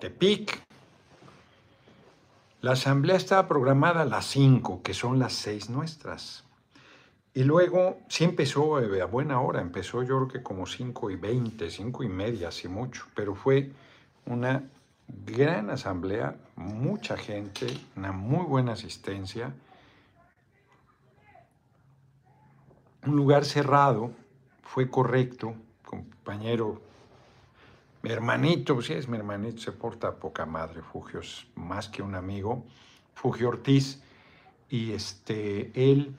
Tepic. La asamblea estaba programada a las 5, que son las 6 nuestras. Y luego sí empezó eh, a buena hora, empezó yo creo que como 5 y 20, 5 y media, así mucho, pero fue una gran asamblea, mucha gente, una muy buena asistencia, un lugar cerrado, fue correcto, compañero, mi hermanito, es mi hermanito, se porta poca madre, Fugio es más que un amigo, Fugio Ortiz, y este, él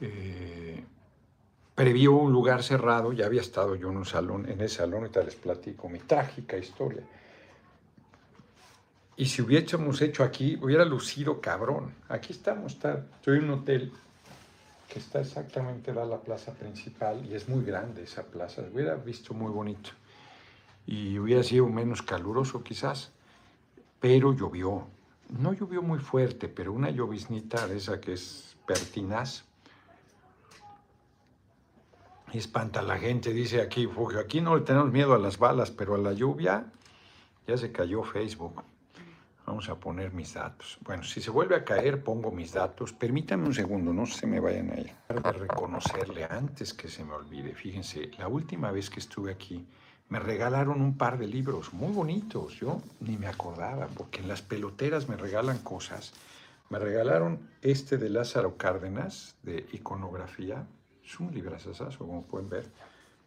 eh, previó un lugar cerrado, ya había estado yo en un salón, en ese salón, ahorita les platico mi trágica historia. Y si hubiésemos hecho aquí, hubiera lucido cabrón. Aquí estamos, está, estoy en un hotel que está exactamente a la plaza principal y es muy grande esa plaza, hubiera visto muy bonito. Y hubiera sido menos caluroso quizás, pero llovió. No llovió muy fuerte, pero una lloviznita esa que es pertinaz espanta a la gente, dice aquí, Fugio, aquí no le tenemos miedo a las balas, pero a la lluvia ya se cayó Facebook. Vamos a poner mis datos. Bueno, si se vuelve a caer, pongo mis datos. Permítame un segundo, no se me vayan a ir. De reconocerle antes que se me olvide. Fíjense, la última vez que estuve aquí, me regalaron un par de libros muy bonitos. Yo ni me acordaba, porque en las peloteras me regalan cosas. Me regalaron este de Lázaro Cárdenas, de iconografía, es un librazazazo, como pueden ver,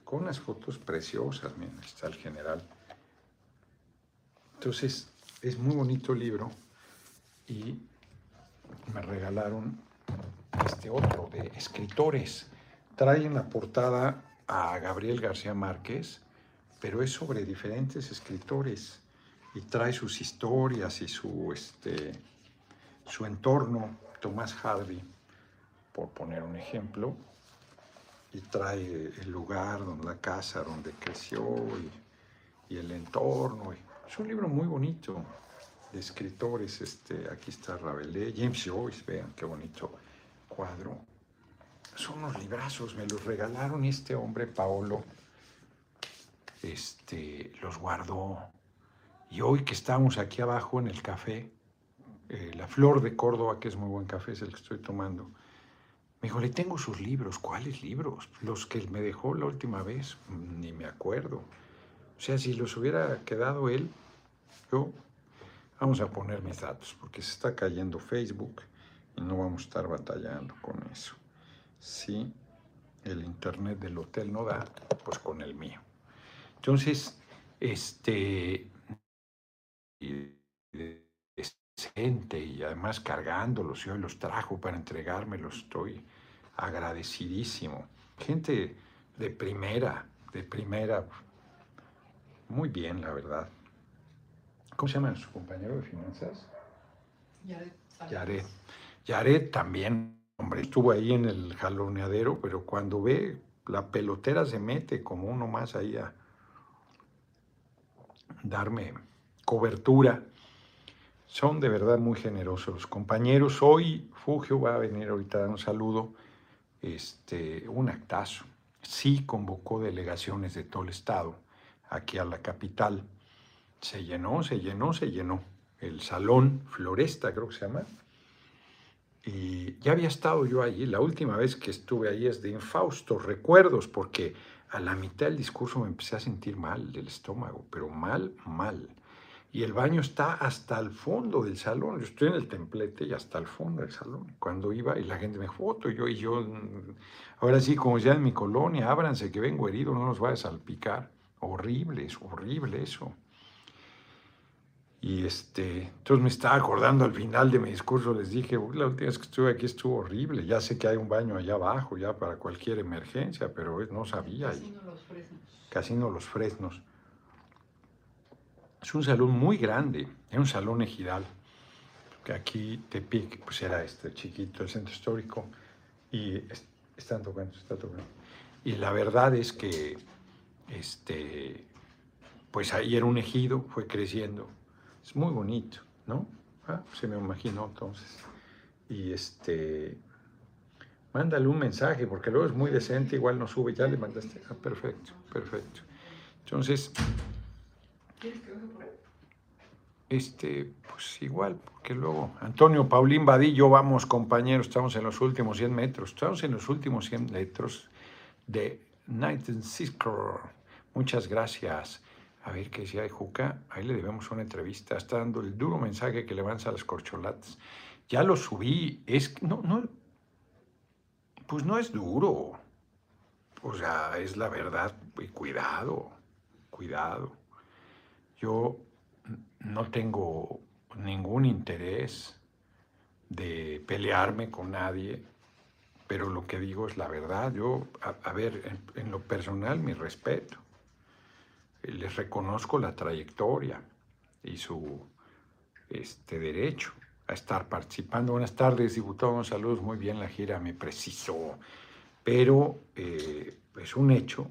con unas fotos preciosas. Miren, está el general. Entonces, es muy bonito el libro y me regalaron este otro de escritores. Trae en la portada a Gabriel García Márquez, pero es sobre diferentes escritores y trae sus historias y su, este, su entorno. Tomás Harvey, por poner un ejemplo, y trae el lugar, donde, la casa donde creció y, el entorno. Es un libro muy bonito de escritores. Este, aquí está Rabelais, James Joyce, vean qué bonito cuadro. Son unos librazos, me los regalaron este hombre, Paolo, este, los guardó. Y hoy que estamos aquí abajo en el café, eh, La Flor de Córdoba, que es muy buen café, es el que estoy tomando, me dijo, le tengo sus libros. ¿Cuáles libros? Los que me dejó la última vez. Ni me acuerdo. O sea, si los hubiera quedado él, yo... Vamos a poner mis datos, porque se está cayendo Facebook y no vamos a estar batallando con eso. Si el internet del hotel no da, pues con el mío. Entonces, este gente y además cargándolos, yo los trajo para entregármelos, estoy agradecidísimo. Gente de primera, de primera, muy bien, la verdad. ¿Cómo se llama su compañero de finanzas? Yaret. Yaret. también, hombre, estuvo ahí en el jaloneadero, pero cuando ve la pelotera se mete como uno más ahí a darme cobertura. Son de verdad muy generosos los compañeros. Hoy Fugio va a venir ahorita a dar un saludo este, un actazo. Sí convocó delegaciones de todo el estado aquí a la capital. Se llenó, se llenó, se llenó. El salón Floresta, creo que se llama. Y ya había estado yo allí. La última vez que estuve ahí es de infaustos recuerdos, porque a la mitad del discurso me empecé a sentir mal del estómago, pero mal, mal y el baño está hasta el fondo del salón. Yo estoy en el templete y hasta el fondo del salón. Cuando iba y la gente me foto, yo y yo, ahora sí, como ya en mi colonia, ábranse que vengo herido, no nos va a salpicar. Horrible, es horrible eso. Y este, entonces me estaba acordando al final de mi discurso, les dije, la última vez que estuve aquí estuvo horrible, ya sé que hay un baño allá abajo, ya para cualquier emergencia, pero no sabía. Casino Los Fresnos. Casino Los Fresnos. Es un salón muy grande, es un salón ejidal, que aquí Tepic pues era este chiquito, el centro histórico, y están tocando, está tocando. Y la verdad es que este, pues ahí era un ejido, fue creciendo. Es muy bonito, ¿no? Ah, se me imaginó entonces. Y este, mándale un mensaje, porque luego es muy decente, igual no sube, ya le mandaste. Ah, perfecto, perfecto. Entonces. Este, pues igual, porque luego Antonio Paulín Vadillo, vamos compañeros, estamos en los últimos 100 metros, estamos en los últimos 100 metros de Night Cisco. Muchas gracias. A ver qué decía de Juca, ahí le debemos una entrevista, está dando el duro mensaje que le las corcholatas. Ya lo subí, es no, no, pues no es duro. O sea, es la verdad, y cuidado, cuidado. Yo no tengo ningún interés de pelearme con nadie, pero lo que digo es la verdad. Yo, a, ver, en, lo personal, mi respeto. Les reconozco la trayectoria y su este, derecho a estar participando. Buenas tardes, diputado. Saludos, muy bien la gira, me preciso. Pero eh, es un hecho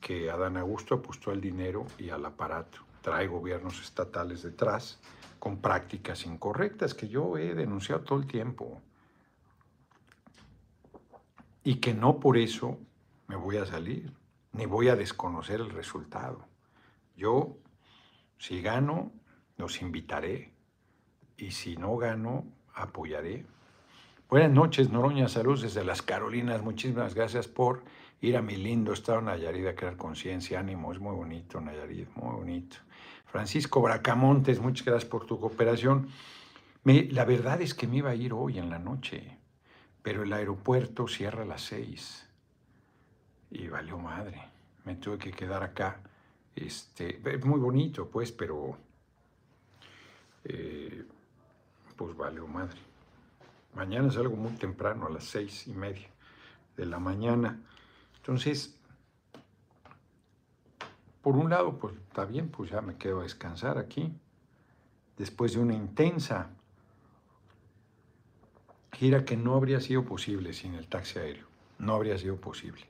que Adán Augusto apostó el dinero y al aparato trae gobiernos estatales detrás con prácticas incorrectas que yo he denunciado todo el tiempo. Y que no por eso me voy a salir, ni voy a desconocer el resultado. Yo, si gano, los invitaré. Y si no gano, apoyaré. Buenas noches, Noroña. Saludos desde las Carolinas. Muchísimas gracias por ir a mi lindo estado Nayarit a crear conciencia, ánimo. Es muy bonito, Nayarit, muy bonito. Francisco Bracamontes, muchas gracias por tu cooperación. la verdad es que me iba a ir hoy en la noche, pero el aeropuerto cierra a las seis y valió madre. Me tuve que quedar acá. Este, es muy bonito, pues, pero eh, pues valió madre. Mañana salgo muy temprano, a las seis y media de la mañana. Entonces, por un lado, pues está bien, pues ya me quedo a descansar aquí, después de una intensa gira que no habría sido posible sin el taxi aéreo, no habría sido posible.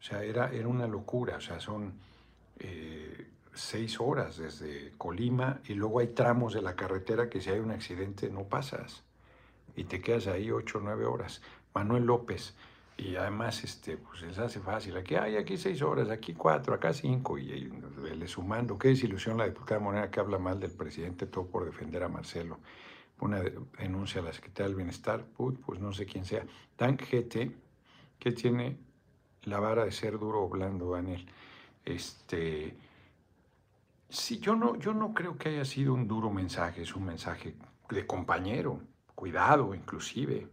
O sea, era, era una locura, o sea, son eh, seis horas desde Colima y luego hay tramos de la carretera que si hay un accidente no pasas y te quedas ahí ocho o nueve horas. Manuel López, y además este, pues les hace fácil. Aquí hay aquí seis horas, aquí cuatro, acá cinco, y, le sumando. Qué desilusión la diputada Moneda que habla mal del presidente, todo por defender a Marcelo. Una denuncia a la Secretaría del Bienestar, pues no sé quién sea. Dan GT, que tiene la vara de ser duro o blando, Daniel. Este, sí, yo no, yo no creo que haya sido un duro mensaje, es un mensaje de compañero, cuidado inclusive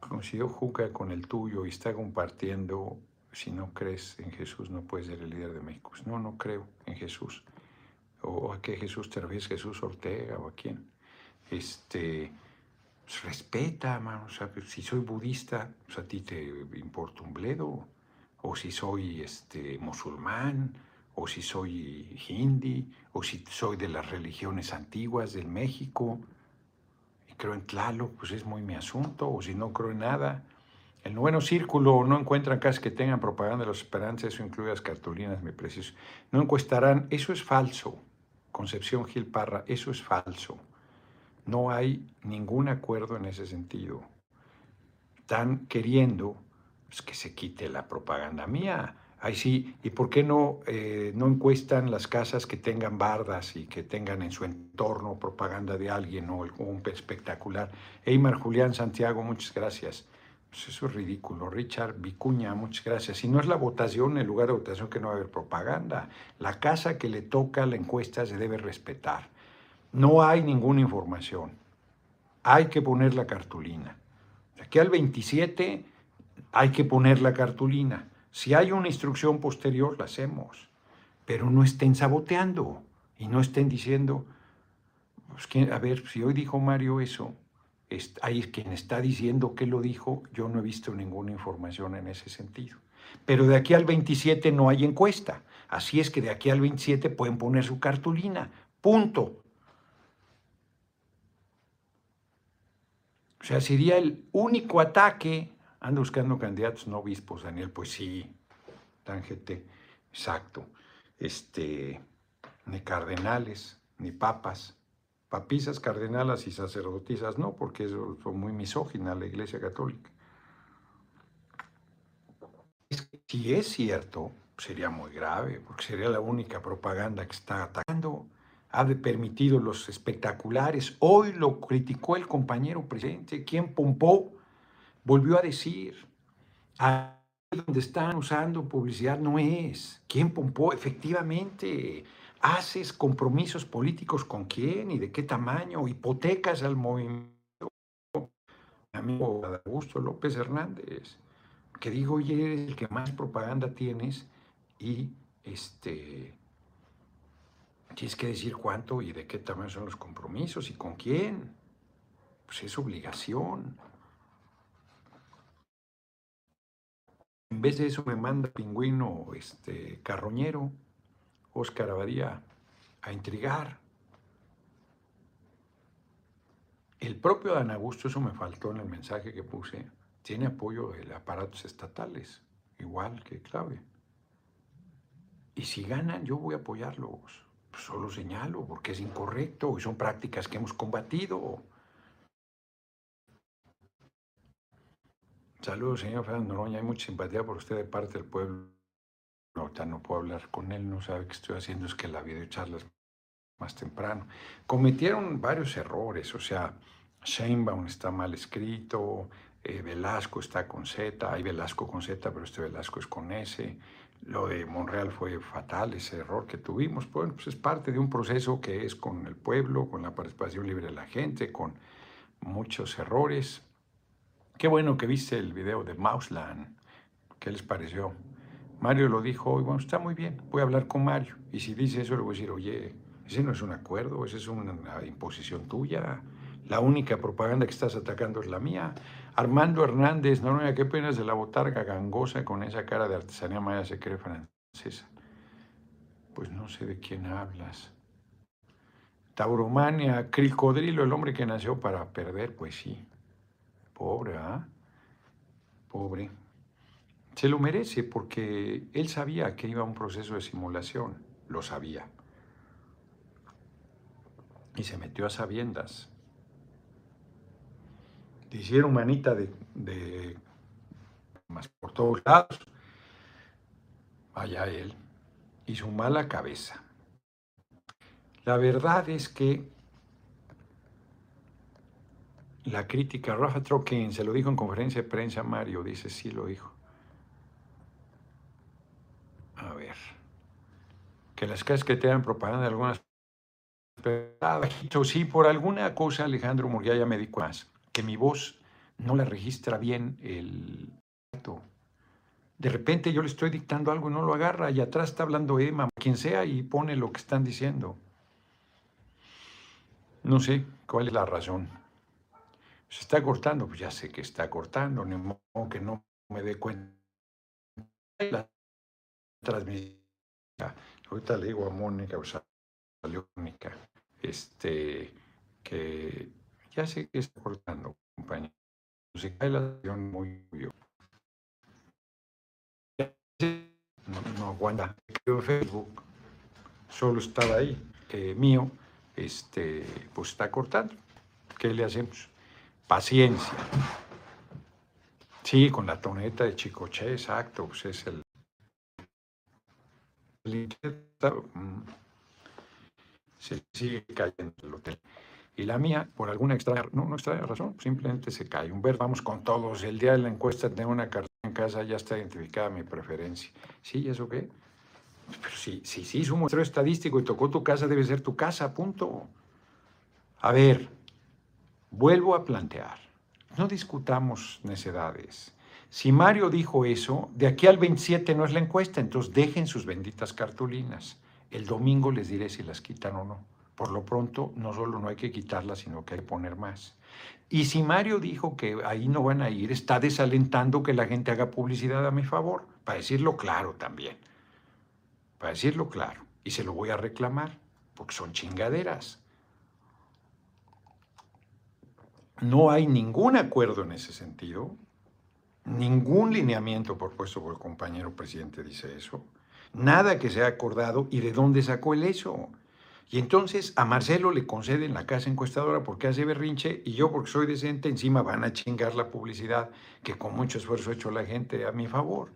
coincidió Juca con el tuyo y está compartiendo, si no crees en Jesús no puedes ser el líder de México. No, no creo en Jesús. ¿O a qué Jesús te refieres? ¿Jesús Ortega o a quién? Este, pues, respeta, mano. O sea, si soy budista, pues a ti te importa un bledo. O si soy este, musulmán, o si soy hindi, o si soy de las religiones antiguas del México creo en Tlaloc, pues es muy mi asunto, o si no creo en nada. El noveno círculo no encuentran casas que tengan propaganda de los esperanzas, eso incluye las cartulinas, mi preciso. No encuestarán, eso es falso. Concepción Gil Parra, eso es falso. No hay ningún acuerdo en ese sentido. Están queriendo pues, que se quite la propaganda mía. Ahí sí, ¿y por qué no, eh, no encuestan las casas que tengan bardas y que tengan en su entorno propaganda de alguien o un espectacular? Eymar Julián Santiago, muchas gracias. Pues eso es ridículo. Richard Vicuña, muchas gracias. Si no es la votación, el lugar de votación que no va a haber propaganda. La casa que le toca la encuesta se debe respetar. No hay ninguna información. Hay que poner la cartulina. Aquí al 27 hay que poner la cartulina. Si hay una instrucción posterior, la hacemos. Pero no estén saboteando y no estén diciendo, pues, a ver, si hoy dijo Mario eso, hay quien está diciendo que lo dijo, yo no he visto ninguna información en ese sentido. Pero de aquí al 27 no hay encuesta. Así es que de aquí al 27 pueden poner su cartulina. Punto. O sea, sería el único ataque Anda buscando candidatos no obispos, Daniel. Pues sí, tángete, exacto. Este, ni cardenales, ni papas. Papisas, cardenalas y sacerdotisas no, porque eso son muy misóginas la Iglesia Católica. Si es cierto sería muy grave, porque sería la única propaganda que está atacando. Ha permitido los espectaculares. Hoy lo criticó el compañero presidente, quien pompó, volvió a decir, ahí donde están usando publicidad no es. ¿Quién pompó? Efectivamente, haces compromisos políticos con quién y de qué tamaño, hipotecas al movimiento. Mi amigo Augusto López Hernández, que digo, oye, eres el que más propaganda tienes y este, tienes que decir cuánto y de qué tamaño son los compromisos y con quién. Pues es obligación. En vez de eso me manda pingüino este, carroñero, Oscar Abadía, a intrigar. El propio Dan Augusto, eso me faltó en el mensaje que puse, tiene apoyo de aparatos estatales, igual que Clave. Y si ganan, yo voy a apoyarlos. Pues solo señalo, porque es incorrecto y son prácticas que hemos combatido. Saludos, señor Fernando Noroña. Hay mucha simpatía por usted de parte del pueblo. No, no puedo hablar con él, no sabe qué estoy haciendo, es que la videocharla es más temprano. Cometieron varios errores, o sea, Sheinbaum está mal escrito, eh, Velasco está con Z, hay Velasco con Z, pero este Velasco es con S. Lo de Monreal fue fatal, ese error que tuvimos. Bueno, pues es parte de un proceso que es con el pueblo, con la participación libre de la gente, con muchos errores. Qué bueno que viste el video de Mausland. ¿Qué les pareció? Mario lo dijo hoy, bueno, está muy bien, voy a hablar con Mario. Y si dice eso, le voy a decir, oye, ese no es un acuerdo, esa es una imposición tuya. La única propaganda que estás atacando es la mía. Armando Hernández, no, no, qué penas de la botarga gangosa con esa cara de artesanía maya se cree francesa. Pues no sé de quién hablas. Tauromania, Cricodrilo, el hombre que nació para perder, pues sí. Pobre, ¿ah? Pobre. Se lo merece porque él sabía que iba a un proceso de simulación, lo sabía. Y se metió a sabiendas te hicieron manita de, más por todos lados. Vaya él. Y su mala cabeza. La verdad es que la crítica, Rafa Trokin se lo dijo en conferencia de prensa Mario, dice, sí lo dijo. A ver. Que las casas que te propaganda de algunas... Sí, por alguna cosa Alejandro Murguía me dijo más que mi voz no la registra bien el de repente yo le estoy dictando algo y no lo agarra y atrás está hablando Emma, quien sea, y pone lo que están diciendo. No sé cuál es la razón. Se está cortando, pues ya sé que está cortando, ni modo que no me dé cuenta. La transmisión. Ahorita le digo a Mónica, o Mónica, este, que ya sé que está cortando, compañero. Se cae la muy no, no aguanta. Creo Facebook solo estaba ahí, eh, mío, este, pues está cortando. ¿Qué le hacemos? Paciencia. Sí, con la toneta de Chicoche, exacto, pues es el... Mm, se sigue cayendo el hotel. Y la mía, por alguna extraña, no, no extraña razón, simplemente se cae. Ver, vamos con todos. El día de la encuesta tengo una carta en casa, ya está identificada mi preferencia. ¿Sí? ¿Eso qué? Pero si sí, es un muestreo estadístico y tocó tu casa, debe ser tu casa, punto. A ver, vuelvo a plantear. No discutamos necedades. Si Mario dijo eso, de aquí al 27 no es la encuesta, entonces dejen sus benditas cartulinas. El domingo les diré si las quitan o no. Por lo pronto, no solo no hay que quitarla, sino que hay que poner más. Y si Mario dijo que ahí no van a ir, está desalentando que la gente haga publicidad a mi favor, para decirlo claro también. Para decirlo claro. Y se lo voy a reclamar, porque son chingaderas. No hay ningún acuerdo en ese sentido, ningún lineamiento propuesto por el compañero presidente dice eso, nada que se ha acordado y de dónde sacó el eso. Y entonces a Marcelo le conceden la casa encuestadora porque hace berrinche y yo porque soy decente encima van a chingar la publicidad que con mucho esfuerzo ha hecho la gente a mi favor.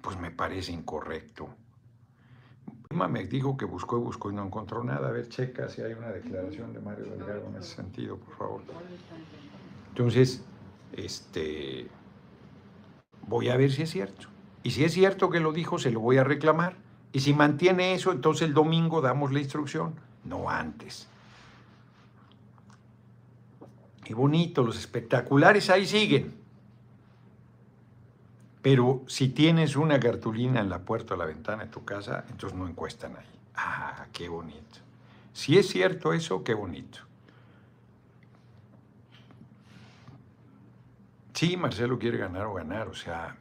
pues me parece incorrecto. Me dijo que buscó y buscó y no encontró nada. A ver, checa si hay una declaración de Mario Delgado en ese sentido, por favor. Entonces, este, voy a ver si es cierto. Y si es cierto que lo dijo, se lo voy a reclamar. Y si mantiene eso, entonces el domingo damos la instrucción, no antes. Y bonito, los espectaculares ahí siguen. Pero si tienes una cartulina en la puerta o la ventana de tu casa, entonces no encuestan ahí. Ah, qué bonito. Si es cierto eso, qué bonito. Sí, Marcelo quiere ganar o ganar, o sea,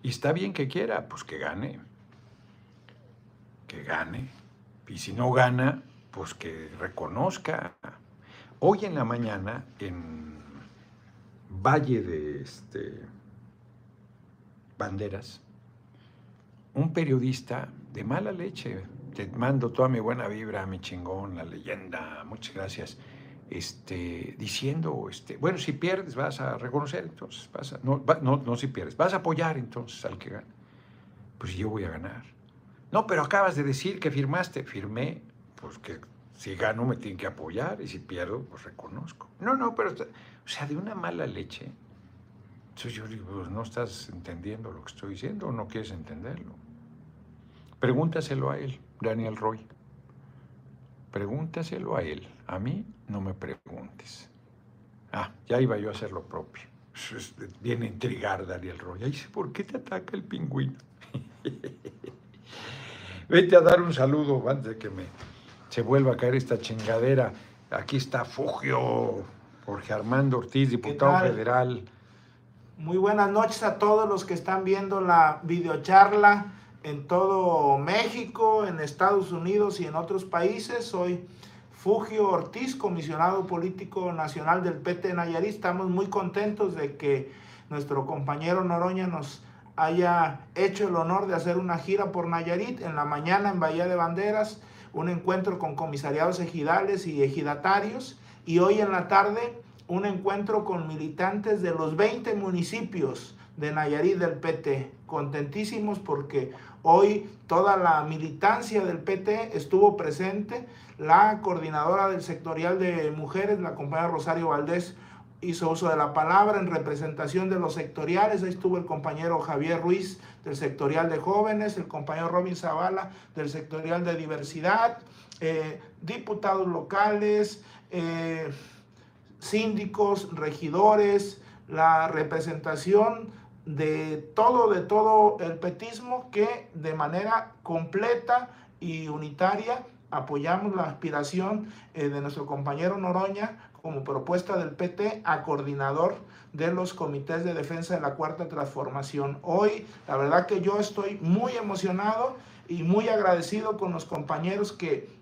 y está bien que quiera, pues que gane. Que gane. Y si no gana, pues que reconozca. Hoy en la mañana, en Valle de este, Banderas, un periodista de mala leche, te mando toda mi buena vibra, mi chingón, la leyenda, muchas gracias, este, diciendo, este, bueno, si pierdes vas a reconocer, entonces vas a, no, no, no si pierdes, vas a apoyar entonces al que gana. Pues yo voy a ganar. No, pero acabas de decir que firmaste. Firmé, pues que si gano me tienen que apoyar y si pierdo, pues reconozco. No, no, pero, o sea, de una mala leche entonces yo digo, pues no estás entendiendo lo que estoy diciendo o no quieres entenderlo. Pregúntaselo a él, Daniel Roy. Pregúntaselo a él. A mí no me preguntes. Ah, ya iba yo a hacer lo propio. Viene a intrigar Daniel Roy. Ay, ¿por qué te ataca el pingüino? Vete a dar un saludo antes de que me se vuelva a caer esta chingadera. Aquí está Fugio, Jorge Armando Ortiz, diputado federal. Muy buenas noches a todos los que están viendo la videocharla en todo México, en Estados Unidos y en otros países. Soy Fugio Ortiz, comisionado político nacional del PT Nayarit. Estamos muy contentos de que nuestro compañero Noroña nos haya hecho el honor de hacer una gira por Nayarit. En la mañana en Bahía de Banderas, un encuentro con comisariados ejidales y ejidatarios. Y hoy en la tarde un encuentro con militantes de los 20 municipios de Nayarit del PT. Contentísimos porque hoy toda la militancia del PT estuvo presente. La coordinadora del sectorial de mujeres, la compañera Rosario Valdés, hizo uso de la palabra en representación de los sectoriales. Ahí estuvo el compañero Javier Ruiz del sectorial de jóvenes, el compañero Robin Zavala del sectorial de diversidad, eh, diputados locales. Eh, síndicos, regidores, la representación de todo, de todo el petismo que de manera completa y unitaria apoyamos la aspiración eh, de nuestro compañero Noroña como propuesta del PT a coordinador de los comités de defensa de la cuarta transformación. Hoy, la verdad que yo estoy muy emocionado y muy agradecido con los compañeros que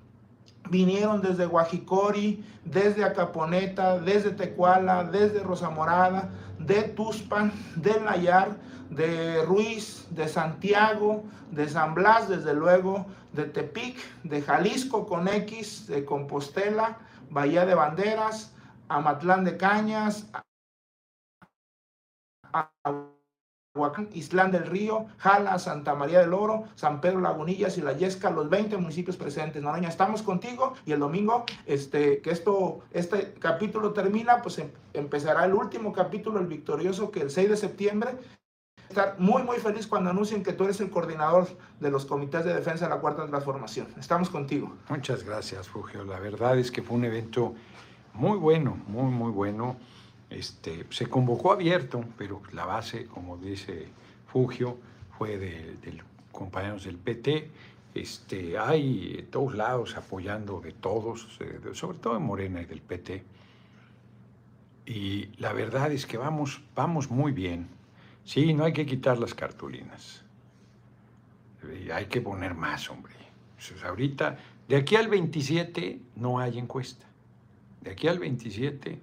vinieron desde Guajicori, desde Acaponeta, desde Tecuala, desde Rosa Morada, de Tuspan, de Nayar, de Ruiz, de Santiago, de San Blas, desde luego, de Tepic, de Jalisco con X, de Compostela, Bahía de Banderas, Amatlán de Cañas, Islán del Río, Jala, Santa María del Oro, San Pedro Lagunillas y La Yesca, los 20 municipios presentes. Noroña, estamos contigo y el domingo, este, que esto, este capítulo termina, pues em, empezará el último capítulo, el victorioso, que el 6 de septiembre. Estar muy, muy feliz cuando anuncien que tú eres el coordinador de los comités de defensa de la Cuarta Transformación. Estamos contigo. Muchas gracias, Fugio. La verdad es que fue un evento muy bueno, muy, muy bueno. Este, se convocó abierto, pero la base, como dice Fugio, fue de, los compañeros del PT. Este, hay de todos lados apoyando de todos, eh, sobre todo de Morena y del PT. Y la verdad es que vamos, vamos muy bien. Sí, no hay que quitar las cartulinas. Hay que poner más, hombre. ahorita, de aquí al 27 no hay encuesta. De aquí al 27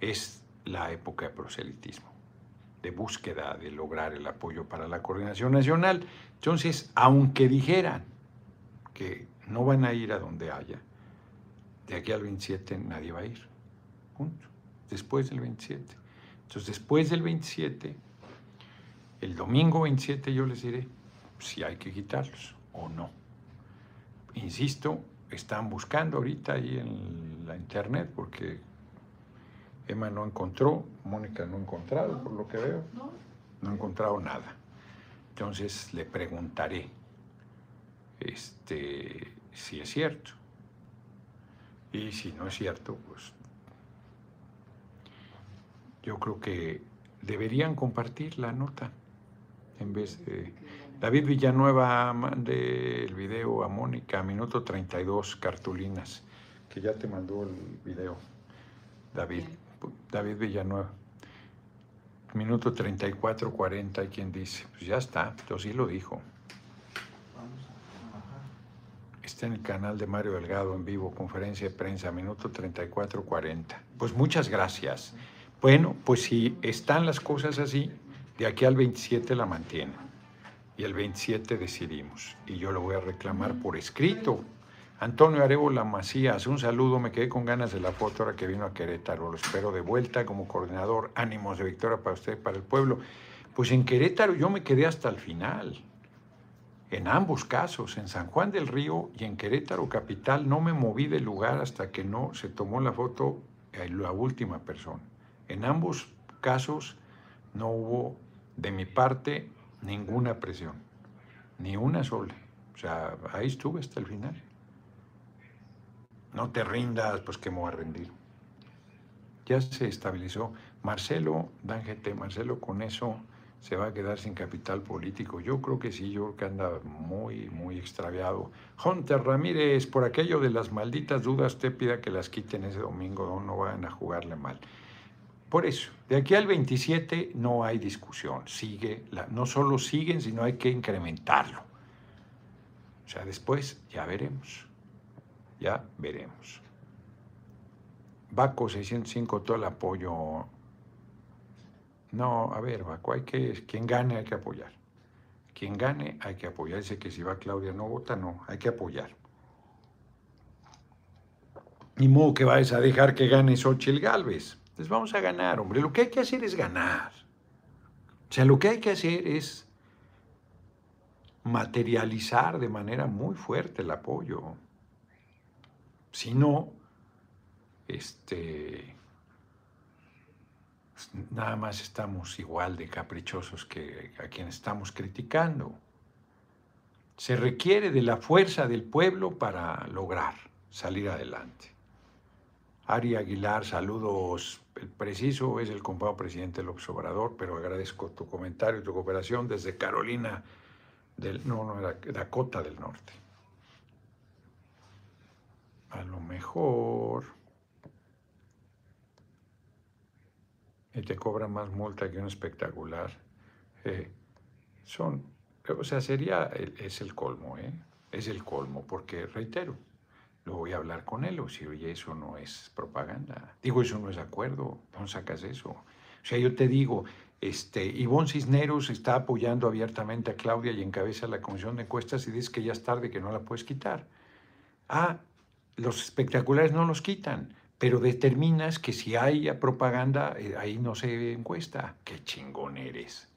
es la época de proselitismo, de búsqueda de lograr el apoyo para la coordinación nacional. Entonces, aunque dijeran que no van a ir a donde haya, de aquí al 27 nadie va a ir. Punto. Después del 27. Entonces, después del 27, el domingo 27 yo les diré, si hay que quitarlos o no. Insisto, están buscando ahorita ahí en la internet porque Emma no encontró, Mónica no ha encontrado, por lo que veo. No ha encontrado nada. Entonces le preguntaré este, si es cierto. Y si no es cierto, pues yo creo que deberían compartir la nota en vez de... David Villanueva mande el video a Mónica, minuto 32, cartulinas, que ya te mandó el video, David, David Villanueva. Minuto 34, 40, hay quien dice, pues ya está, yo sí lo dijo. Está en el canal de Mario Delgado en vivo, conferencia de prensa, minuto 34, 40. Pues muchas gracias. Bueno, pues si están las cosas así, de aquí al 27 la mantienen. Y el 27 decidimos. Y yo lo voy a reclamar por escrito. Antonio Arebola Macías, un saludo. Me quedé con ganas de la foto ahora que vino a Querétaro. Lo espero de vuelta como coordinador. Ánimos de victoria para usted, para el pueblo. Pues en Querétaro yo me quedé hasta el final. En ambos casos, en San Juan del Río y en Querétaro Capital, no me moví del lugar hasta que no se tomó la foto la última persona. En ambos casos no hubo de mi parte ninguna presión, ni una sola. O sea, ahí estuve hasta el final. No te rindas, pues que me voy a rendir. Ya se estabilizó. Marcelo, Dangete, Marcelo con eso se va a quedar sin capital político. Yo creo que sí, yo creo que anda muy, muy extraviado. Hunter Ramírez, por aquello de las malditas dudas, te pida que las quiten ese domingo, no, no van a jugarle mal. Por eso, de aquí al 27 no hay discusión, sigue, la, no solo siguen, sino hay que incrementarlo. O sea, después ya veremos, ya veremos. Baco 605, todo el apoyo. No, a ver, Baco, hay que, quien gane hay que apoyar. Quien gane hay que apoyar. Dice que si va Claudia no vota, no, hay que apoyar. Ni modo que vayas a dejar que gane Xochitl Galvez. Entonces vamos a ganar, hombre. Lo que hay que hacer es ganar. O sea, lo que hay que hacer es materializar de manera muy fuerte el apoyo. Si no, este, nada más estamos igual de caprichosos que a quien estamos criticando. Se requiere de la fuerza del pueblo para lograr salir adelante. Ari Aguilar, saludos. El preciso es el compadre presidente López Obrador, pero agradezco tu comentario y tu cooperación desde Carolina del, no, no, Dakota del Norte. A lo mejor. Y te cobra más multa que un espectacular. Eh, son, o sea, sería, es el colmo, ¿eh? Es el colmo, porque reitero, lo voy a hablar con él, o si, oye, eso no es propaganda. Digo, eso no es acuerdo, ¿dónde sacas eso? O sea, yo te digo, este, Ivonne Cisneros está apoyando abiertamente a Claudia y encabeza la comisión de encuestas y dice que ya es tarde, que no la puedes quitar. Ah, los espectaculares no los quitan, pero determinas que si hay propaganda, eh, ahí no se encuesta. Qué chingón eres.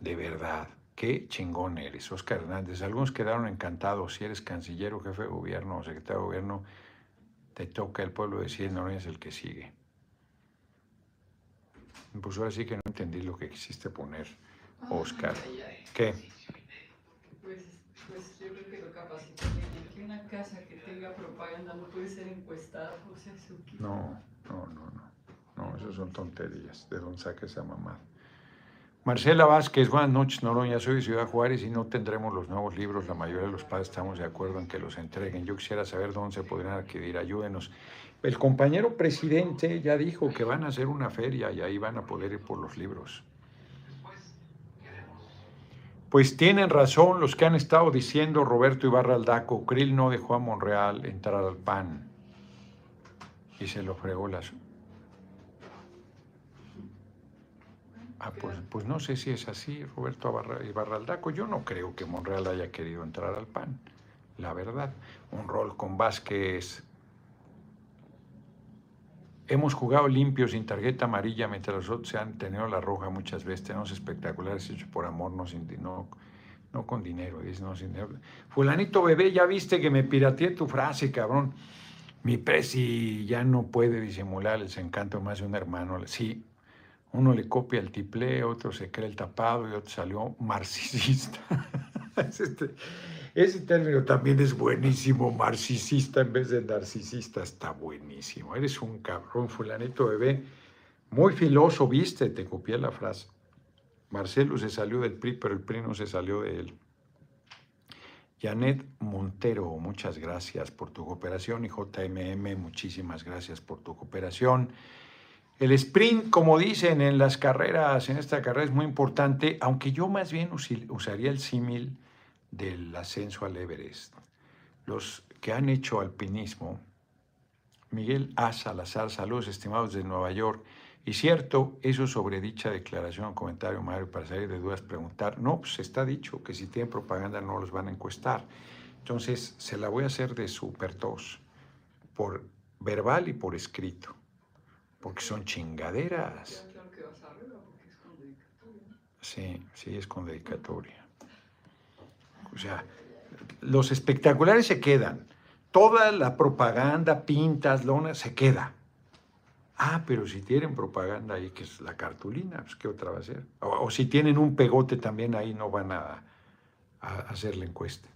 De verdad. Qué chingón eres, Oscar Hernández. Algunos quedaron encantados. Si eres canciller o jefe de gobierno o secretario de gobierno, te toca el pueblo decir, no es el que sigue. Pues ahora sí que no entendí lo que quisiste poner, Oscar. ¿Qué? No puede ser encuestada, o sea, No, no, no, no. No, esas son tonterías. ¿De dónde saca esa mamá? Marcela Vázquez, buenas noches, Noroña. Soy de Ciudad Juárez y no tendremos los nuevos libros. La mayoría de los padres estamos de acuerdo en que los entreguen. Yo quisiera saber dónde se podrían adquirir. Ayúdenos. El compañero presidente ya dijo que van a hacer una feria y ahí van a poder ir por los libros. Pues tienen razón los que han estado diciendo Roberto Ibarra Aldaco, Krill no dejó a Monreal entrar al PAN y se lo fregó la, Ah, pues, pues, no sé si es así, Roberto Ibarraldaco. Yo no creo que Monreal haya querido entrar al PAN, la verdad. Un rol con Vázquez. Hemos jugado limpio sin tarjeta amarilla mientras los otros se han tenido la roja muchas veces. Tenemos espectaculares hechos por amor, no, no, no con dinero. Dice, no, sin dinero. Fulanito bebé, ya viste que me pirateé tu frase, cabrón. Mi presi ya no puede disimular el encanto más de un hermano. Sí, uno le copia el tiple, otro se cree el tapado y otro salió marxista. este, ese término también es buenísimo, marxista en vez de narcisista, está buenísimo. Eres un cabrón, fulanito bebé, muy filoso, viste, te copié la frase. Marcelo se salió del PRI, pero el PRI no se salió de él. Janet Montero, muchas gracias por tu cooperación y JMM, muchísimas gracias por tu cooperación. El sprint, como dicen en las carreras, en esta carrera es muy importante, aunque yo más bien usaría el símil del ascenso al Everest. Los que han hecho alpinismo, Miguel A. Salazar, saludos estimados de Nueva York. Y cierto, eso sobre dicha declaración o comentario, Mario, para salir de dudas, preguntar. No, pues está dicho que si tienen propaganda no los van a encuestar. Entonces, se la voy a hacer de super tos, por verbal y por escrito, porque son chingaderas. Sí, sí, es con dedicatoria. O sea, los espectaculares se quedan. Toda la propaganda, pintas, lonas, se queda. Ah, pero si tienen propaganda ahí, que es la cartulina, pues ¿qué otra va a ser? O, si tienen un pegote también ahí, no van a, hacer la encuesta.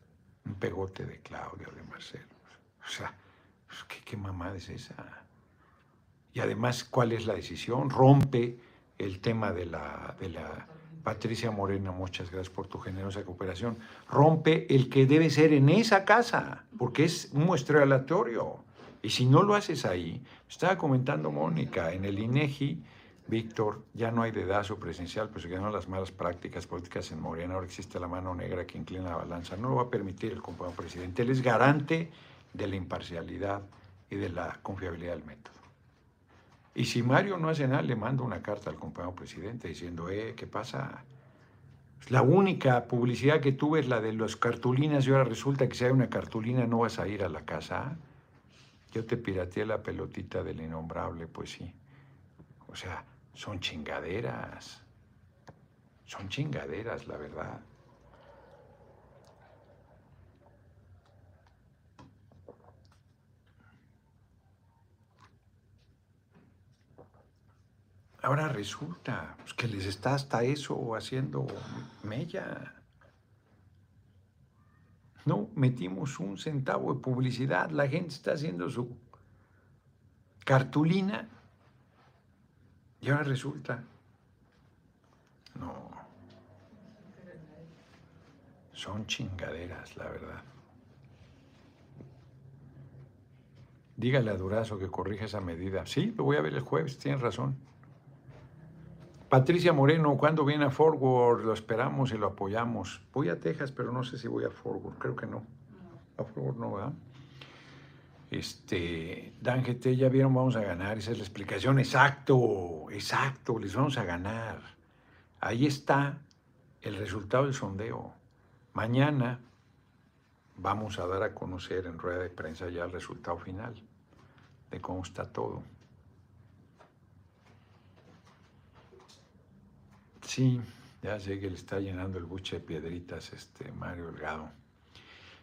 Un pegote de Claudia o de Marcelo. O sea, pues, ¿qué, qué mamada es esa? Y además, ¿cuál es la decisión? Rompe el tema de la, de la Patricia Morena, muchas gracias por tu generosa cooperación. Rompe el que debe ser en esa casa, porque es un muestreo aleatorio. Y si no lo haces ahí, estaba comentando Mónica, en el INEGI, Víctor, ya no hay dedazo presencial, pues se quedaron las malas prácticas políticas en Morena, ahora existe la mano negra que inclina la balanza. No lo va a permitir el compañero presidente. Él es garante de la imparcialidad y de la confiabilidad del método. Y si Mario no hace nada, le mando una carta al compañero presidente diciendo, eh, ¿qué pasa? La única publicidad que tuve es la de las cartulinas y ahora resulta que si hay una cartulina no vas a ir a la casa. Yo te pirateé la pelotita del innombrable, pues sí. O sea, son chingaderas. Son chingaderas, la verdad. Ahora resulta pues, que les está hasta eso haciendo mella. No metimos un centavo de publicidad, la gente está haciendo su cartulina y ahora resulta. No. Son chingaderas, la verdad. Dígale a Durazo que corrija esa medida. Sí, lo voy a ver el jueves, tienes razón. Patricia Moreno, ¿cuándo viene a Forward? Lo esperamos y lo apoyamos. Voy a Texas, pero no sé si voy a Forward, creo que no. A Forward no, ¿verdad? Este, Dan GT, ya vieron, vamos a ganar, esa es la explicación. Exacto, exacto, les vamos a ganar. Ahí está el resultado del sondeo. Mañana vamos a dar a conocer en rueda de prensa ya el resultado final de cómo está todo. Sí, ya sé que le está llenando el buche de piedritas este Mario Delgado.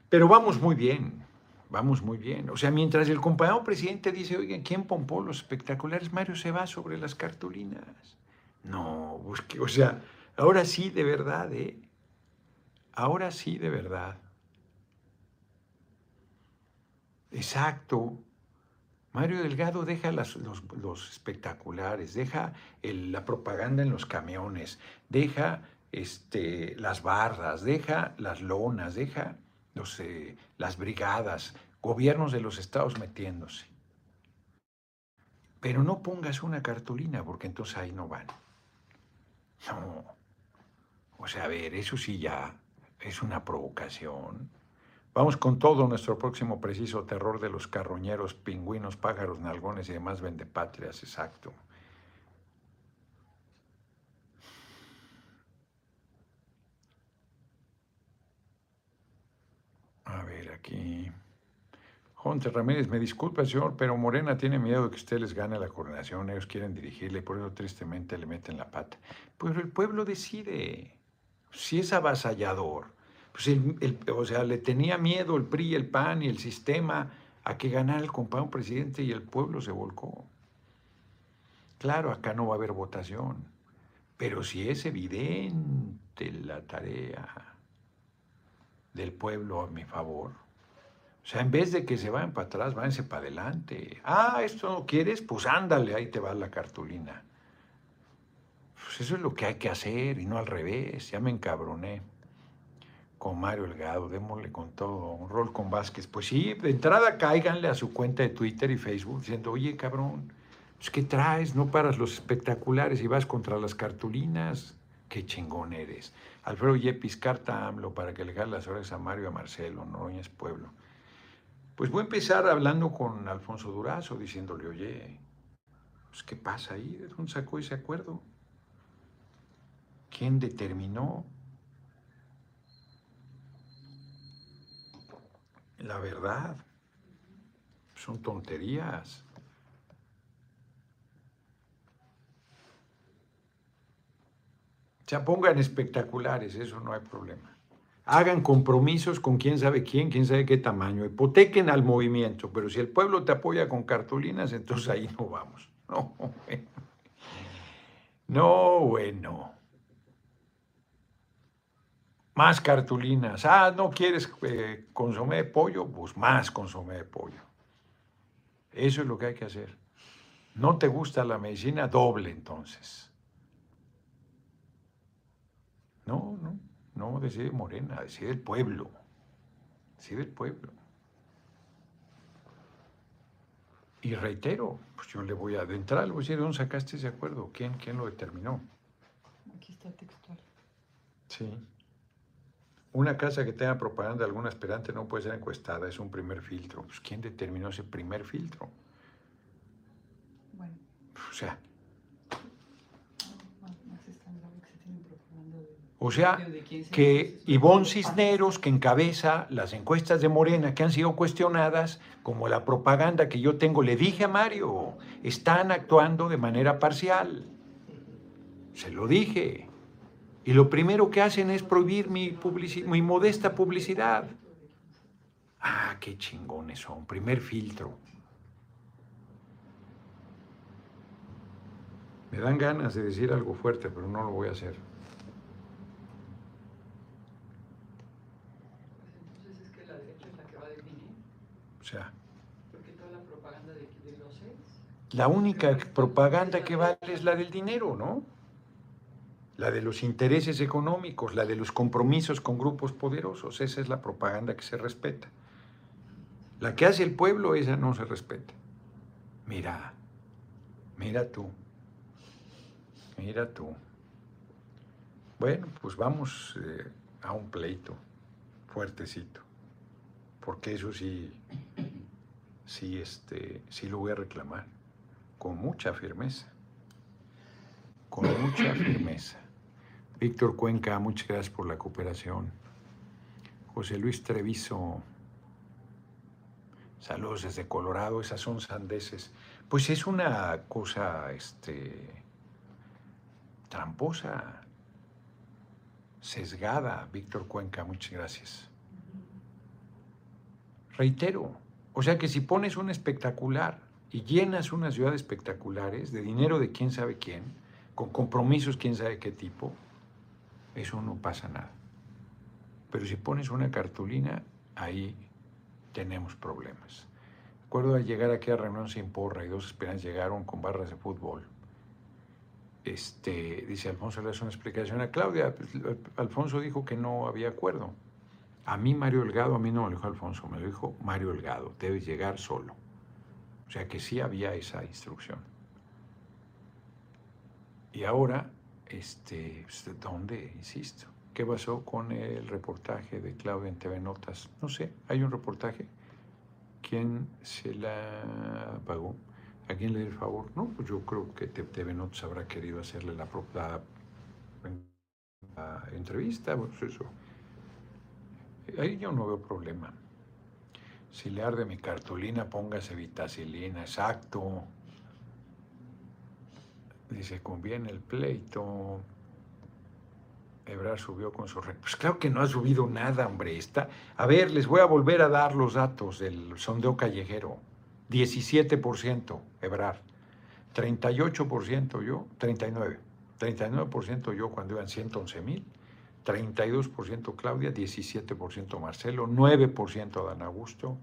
Pero vamos muy bien, vamos muy bien. O sea, mientras el compañero presidente dice, oigan, ¿quién pompó los espectaculares? Mario se va sobre las cartulinas. No, busque, o sea, ahora sí de verdad, ¿eh? Ahora sí de verdad. Exacto. Mario Delgado deja los, espectaculares, deja la propaganda en los camiones, deja este, las barras, deja las lonas, deja eh, las brigadas, gobiernos de los estados metiéndose. Pero no pongas una cartulina, porque entonces ahí no van. No. O sea, a ver, eso sí ya es una provocación. Vamos con todo nuestro próximo preciso terror de los carroñeros, pingüinos, pájaros, nalgones y demás vendepatrias, exacto. A ver, aquí. Jonte Ramírez, me disculpa, señor, pero Morena tiene miedo de que usted les gane la coronación. Ellos quieren dirigirle por eso tristemente le meten la pata. Pero el pueblo decide. Si es avasallador, Pues o sea, le tenía miedo el PRI, el PAN y el sistema a que ganara el compañero presidente y el pueblo se volcó. Claro, acá no va a haber votación, pero si es evidente la tarea del pueblo a mi favor, o sea, en vez de que se vayan para atrás, váyanse para adelante. Ah, esto no quieres, pues ándale, ahí te va la cartulina. Pues eso es lo que hay que hacer y no al revés. Ya me encabroné con Mario Elgado, démosle con todo, un rol con Vázquez. Pues sí, de entrada cáiganle a su cuenta de Twitter y Facebook diciendo, oye cabrón, pues ¿qué traes? No paras los espectaculares y vas contra las cartulinas. Qué chingón eres. Alfredo Yepis, carta AMLO para que le haga las horas a Mario y a Marcelo, Noroñas Pueblo. Pues voy a empezar hablando con Alfonso Durazo, diciéndole, oye, pues ¿qué pasa ahí? ¿De dónde sacó ese acuerdo? ¿Quién determinó? La verdad. Son tonterías. Se pongan espectaculares, eso no hay problema. Hagan compromisos con quién sabe quién, quién sabe qué tamaño. Hipotequen al movimiento, pero si el pueblo te apoya con cartulinas, entonces ahí no vamos. No, bueno. No, bueno. Más cartulinas. Ah, ¿no quieres eh, consomé de pollo? Pues más consomé de pollo. Eso es lo que hay que hacer. ¿No te gusta la medicina? Doble entonces. No, no, no decide Morena, decide el pueblo. Decide el pueblo. Y reitero, pues yo le voy a adentrar, le voy a decir, ¿dónde sacaste ese acuerdo? ¿Quién, quién lo determinó? Aquí está textual. Sí. Una casa que tenga propaganda de algún aspirante no puede ser encuestada, es un primer filtro. Pues, ¿Quién determinó ese primer filtro? Bueno. O sea, O sea, que Ivonne Cisneros, que encabeza las encuestas de Morena que han sido cuestionadas, como la propaganda que yo tengo, le dije a Mario, están actuando de manera parcial. Se lo dije. Y lo primero que hacen es prohibir mi, mi modesta publicidad. Ah, qué chingones son. Primer filtro. Me dan ganas de decir algo fuerte, pero no lo voy a hacer. O sea. toda la propaganda de, los La única propaganda que vale es la del dinero, ¿no? La de los intereses económicos, la de los compromisos con grupos poderosos. Esa es la propaganda que se respeta. La que hace el pueblo, esa no se respeta. Mira, mira tú, mira tú. Bueno, pues vamos eh, a un pleito fuertecito porque eso sí, sí, este, sí lo voy a reclamar con mucha firmeza, con mucha firmeza. Víctor Cuenca, muchas gracias por la cooperación. José Luis Treviso, saludos desde Colorado, esas son sandeces. Pues es una cosa este, tramposa, sesgada, Víctor Cuenca, muchas gracias. Reitero, o sea que si pones un espectacular y llenas una ciudad espectaculares de dinero de quién sabe quién, con compromisos quién sabe qué tipo, eso no pasa nada. Pero si pones una cartulina, ahí tenemos problemas. Recuerdo al llegar aquí a reunión sin porra y dos esperanzas llegaron con barras de fútbol. Este, dice Alfonso, le hace una explicación a Claudia. Pues, Alfonso dijo que no había acuerdo. A mí Mario Delgado, a mí no me lo dijo Alfonso, me lo dijo Mario Delgado, debes llegar solo. O sea que sí había esa instrucción. Y ahora, este, pues, ¿dónde? Insisto. ¿Qué pasó con el reportaje de Claudia en TV Notas? No sé, hay un reportaje. ¿Quién se la pagó? ¿A quién le dio el favor? No, pues yo creo que TV Notas habrá querido hacerle la, propia entrevista, pues eso Ahí yo no veo problema. Si le arde mi cartulina, póngase vitacilina, exacto. Dice, conviene el pleito. Ebrar subió con su red. Pues claro que no ha subido nada, hombre. Está... A ver, les voy a volver a dar los datos del sondeo callejero. 17% Ebrar, 38% yo, 39%. 39% yo cuando iban 111 mil, 32% Claudia, 17% Marcelo, 9% Adán Augusto,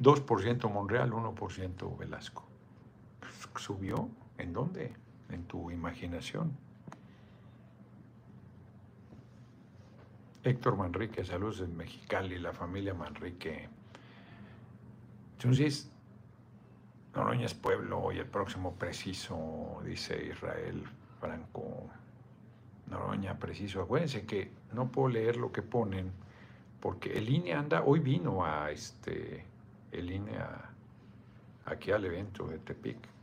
2% Monreal, 1% Velasco. ¿Subió? ¿En dónde? En tu imaginación. Héctor Manrique, saludos en Mexicali, la familia Manrique. Entonces, Noroña es pueblo y el próximo preciso, dice Israel Franco. Noroña preciso. Acuérdense que no puedo leer lo que ponen porque el INE anda, hoy vino a este, el INE aquí al evento de Tepic.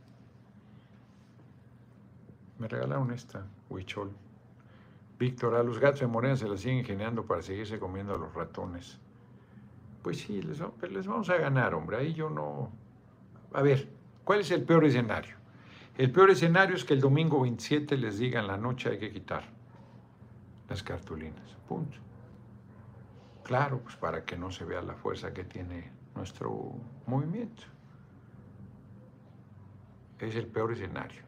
Me regalaron esta, Huichol. Víctor, a los gatos de Morena se la siguen ingeniando para seguirse comiendo a los ratones. Pues sí, les, les vamos a ganar, hombre. Ahí yo no, a ver, ¿cuál es el peor escenario? El peor escenario es que el domingo 27 les digan la noche hay que quitar las cartulinas. Punto. Claro, pues para que no se vea la fuerza que tiene nuestro movimiento. Es el peor escenario.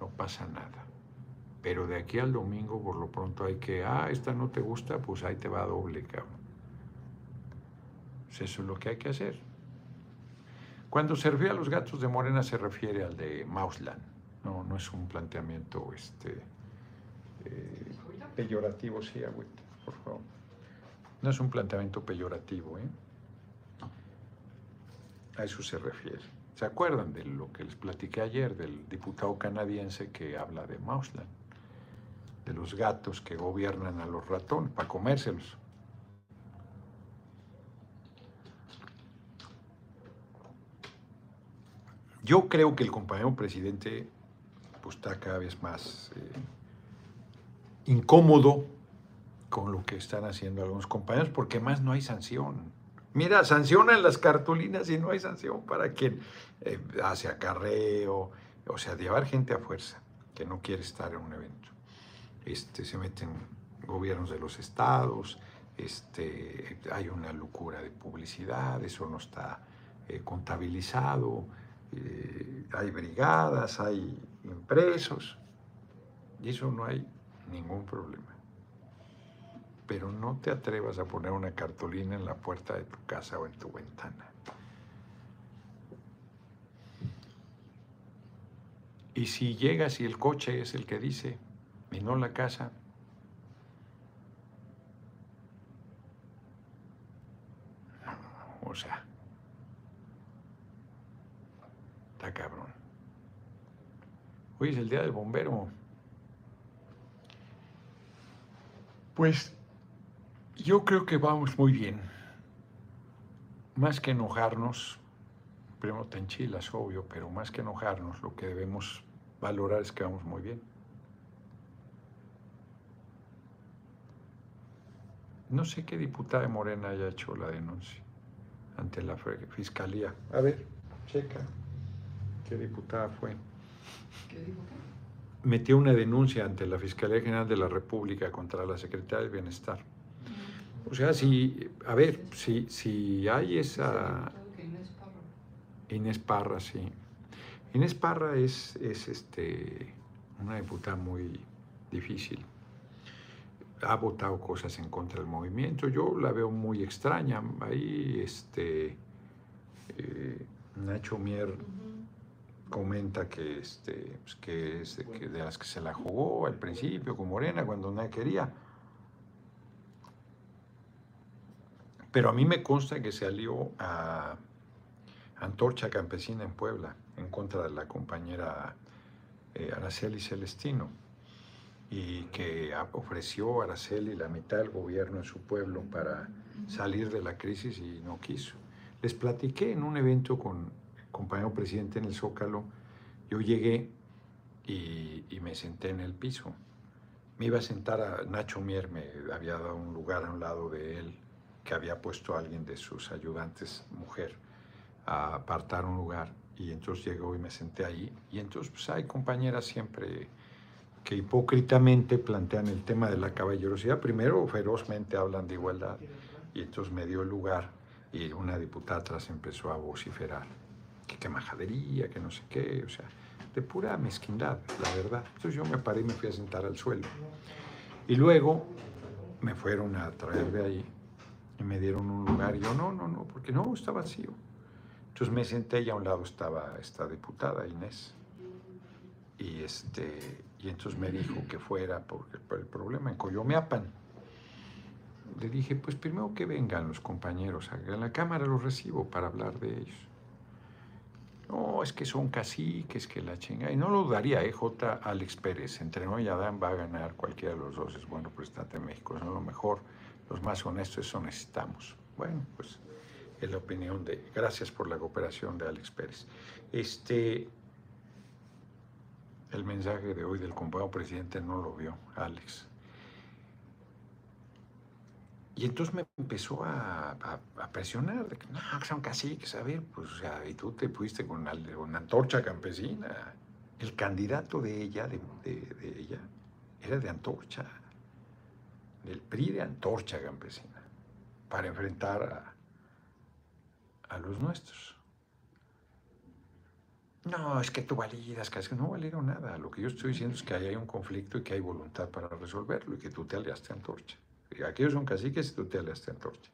No pasa nada. Pero de aquí al domingo, por lo pronto, hay que, ah, esta no te gusta, pues ahí te va doble, cabrón. Pues eso es lo que hay que hacer. Cuando se refiere a los gatos de Morena se refiere al de Mausland. No, no es un planteamiento este, eh, peyorativo, sí, agüita, por favor. No es un planteamiento peyorativo, ¿eh? A eso se refiere. ¿Se acuerdan de lo que les platiqué ayer del diputado canadiense que habla de Mausland? De los gatos que gobiernan a los ratones para comérselos. Yo creo que el compañero presidente pues, está cada vez más eh, incómodo con lo que están haciendo algunos compañeros, porque más no hay sanción. Mira, sancionan las cartulinas y no hay sanción para quien eh, hace acarreo, o sea, llevar gente a fuerza que no quiere estar en un evento. Este, se meten gobiernos de los estados, este, hay una locura de publicidad, eso no está eh, contabilizado. Eh, hay brigadas, hay impresos, y eso no hay ningún problema. Pero no te atrevas a poner una cartulina en la puerta de tu casa o en tu ventana. Y si llegas y el coche es el que dice, y no la casa, o sea, Está cabrón. Hoy es el día del bombero. Pues yo creo que vamos muy bien. Más que enojarnos, primero te enchilas, obvio, pero más que enojarnos, lo que debemos valorar es que vamos muy bien. No sé qué diputada de Morena haya hecho la denuncia ante la fiscalía. A ver, checa. ¿Qué diputada fue? ¿Qué dijo Metió una denuncia ante la Fiscalía General de la República contra la Secretaria del Bienestar. O sea, si, a ver, si, si hay esa... Inés Parra, sí. Inés Parra es, es este, una diputada muy difícil. Ha votado cosas en contra del movimiento. Yo la veo muy extraña. Ahí, este, eh, Nacho Mier comenta que, este, pues, que es de, las que se la jugó al principio con Morena cuando nadie quería. Pero a mí me consta que se alió a Antorcha Campesina en Puebla en contra de la compañera eh, Araceli Celestino y que ofreció a Araceli la mitad del gobierno en su pueblo para salir de la crisis y no quiso. Les platiqué en un evento con compañero presidente en el Zócalo, yo llegué y, me senté en el piso. Me iba a sentar a Nacho Mier, me había dado un lugar a un lado de él, que había puesto a alguien de sus ayudantes, mujer, a apartar un lugar. Y entonces llegó y me senté ahí. Y entonces pues hay compañeras siempre que hipócritamente plantean el tema de la caballerosidad. Primero, ferozmente hablan de igualdad y entonces me dio lugar y una diputada atrás empezó a vociferar que qué majadería, que no sé qué, o sea, de pura mezquindad, la verdad. Entonces yo me paré y me fui a sentar al suelo. Y luego me fueron a traer de ahí y me dieron un lugar. Y yo, no, no, no, porque no, está vacío. Entonces me senté y a un lado estaba esta diputada, Inés. Y, este, y entonces me dijo que fuera por, por el problema en Coyomeapan. Le dije, pues primero que vengan los compañeros, en la cámara los recibo para hablar de ellos. No, es que son caciques, que la chinga. Y no lo daría, ¿eh? J. Alex Pérez. Entre no y Adán va a ganar cualquiera de los dos. Es bueno, pues estate en México. Es lo mejor. Los más honestos, eso necesitamos. Bueno, pues es la opinión de. Gracias por la cooperación de Alex Pérez. Este. El mensaje de hoy del compañero presidente no lo vio, Alex. Y entonces me empezó a, presionar, de que no, que son caciques, a ver, pues, o sea, y tú te fuiste con una, antorcha campesina. El candidato de ella, de, ella, era de antorcha, del PRI de antorcha campesina, para enfrentar a, a los nuestros. No, es que tú validas, que no valieron nada. Lo que yo estoy diciendo es que ahí hay un conflicto y que hay voluntad para resolverlo y que tú te aliaste antorcha. Aquellos son caciques y tú te aleaste antorcha.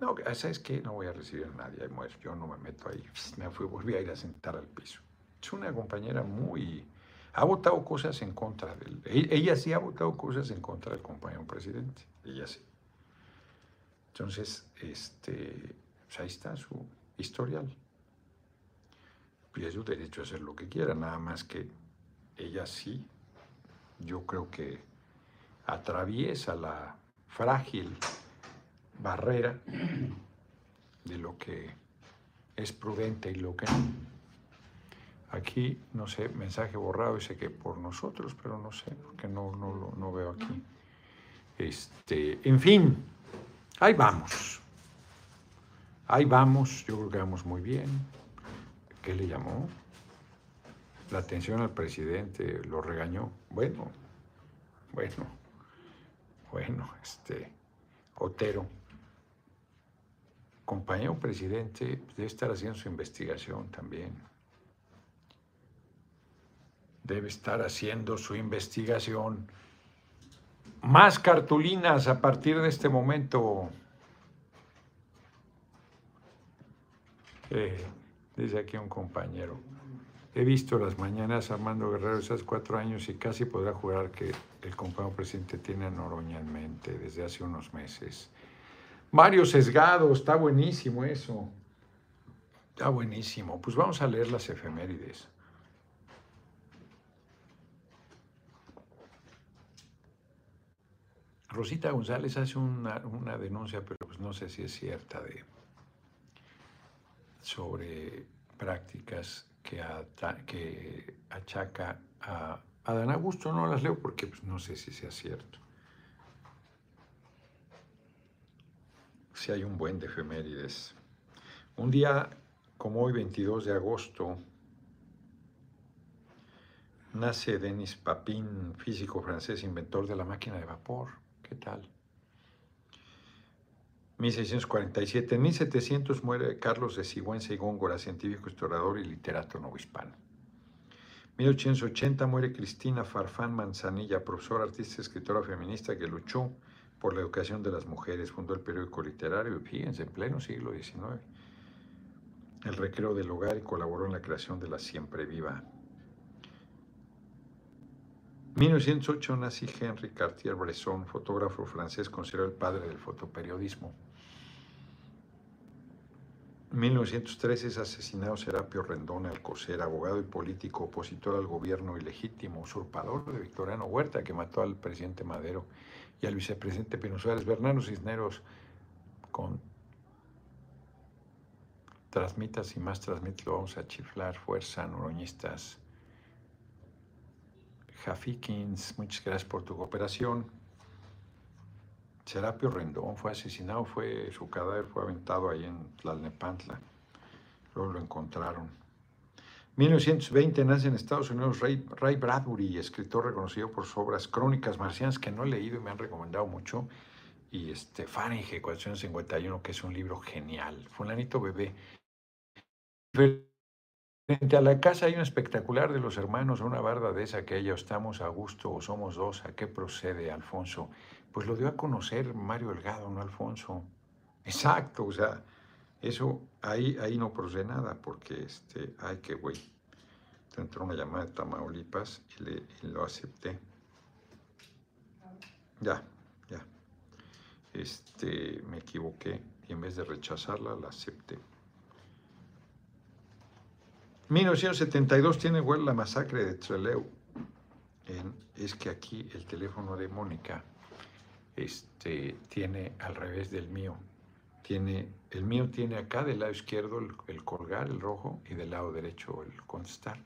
No, ¿sabes qué? No voy a recibir a nadie, yo no me meto ahí. Me fui, volví a ir a sentar al piso. Es una compañera muy... Ha votado cosas en contra del... E, ella sí ha votado cosas en contra del compañero presidente. Ella sí. Entonces, este, pues ahí está su historial. Y es su derecho a hacer lo que quiera, nada más que ella sí, yo creo que atraviesa la frágil barrera de lo que es prudente y lo que. Aquí, no sé, mensaje borrado, dice que por nosotros, pero no sé, porque no, no, no veo aquí. Este, en fin, ahí vamos. Ahí vamos, yo creo que vamos muy bien. ¿Qué le llamó? La atención al presidente, lo regañó. Bueno, bueno, bueno, este, Otero, compañero presidente, debe estar haciendo su investigación también. Debe estar haciendo su investigación. Más cartulinas a partir de este momento. Eh, dice aquí un compañero. He visto las mañanas Armando Guerrero esas cuatro años y casi podrá jurar que el compañero presidente tiene a Noroña en mente desde hace unos meses. Mario Sesgado, está buenísimo eso. Está buenísimo. Pues vamos a leer las efemérides. Rosita González hace una, una, denuncia, pero pues no sé si es cierta, de, sobre prácticas que, achaca a Adán Augusto. No las leo porque pues, no sé si sea cierto. Si hay un buen de efemérides. Un día como hoy, 22 de agosto, nace Denis Papin, físico francés, inventor de la máquina de vapor. ¿Qué tal? 1647. En 1700 muere Carlos de Sigüenza y Góngora, científico, historiador y literato novohispano. 1880 muere Cristina Farfán Manzanilla, profesora, artista, escritora feminista que luchó por la educación de las mujeres, fundó el periódico literario, fíjense, en pleno siglo XIX, el recreo del hogar y colaboró en la creación de la Siempre Viva. 1908 nace Henri Cartier-Bresson, fotógrafo francés considerado el padre del fotoperiodismo. 1913 es asesinado Serapio Rendón Alcocer, abogado y político opositor al gobierno ilegítimo, usurpador de Victoriano Huerta, que mató al presidente Madero y al vicepresidente Pino Suárez. Bernardo Cisneros, con transmitas y más transmitas, lo vamos a chiflar, fuerza, noroñistas. Jafikins, muchas gracias por tu cooperación. Serapio Rendón fue asesinado, fue, su cadáver fue aventado ahí en Tlalnepantla. Luego lo encontraron. 1920 nace en Estados Unidos Ray, Ray, Bradbury, escritor reconocido por sus obras Crónicas Marcianas, que no he leído y me han recomendado mucho, y este, Fahrenheit 451, que es un libro genial. Fulanito Bebé. Frente a la casa hay un espectacular de los hermanos, una barda de esa que ellos estamos a gusto o somos dos. ¿A qué procede, Alfonso? Pues lo dio a conocer Mario Delgado, no Alfonso. Exacto, o sea, eso ahí, ahí no procede nada, porque, este, ay, qué güey. Entró una llamada de Tamaulipas y, le, lo acepté. Ya, ya. Este, me equivoqué y en vez de rechazarla, la acepté. 1972 tiene igual la masacre de Trelew. es que aquí el teléfono de Mónica este, tiene al revés del mío tiene, el mío tiene acá del lado izquierdo el, colgar, el rojo, y del lado derecho el contestar.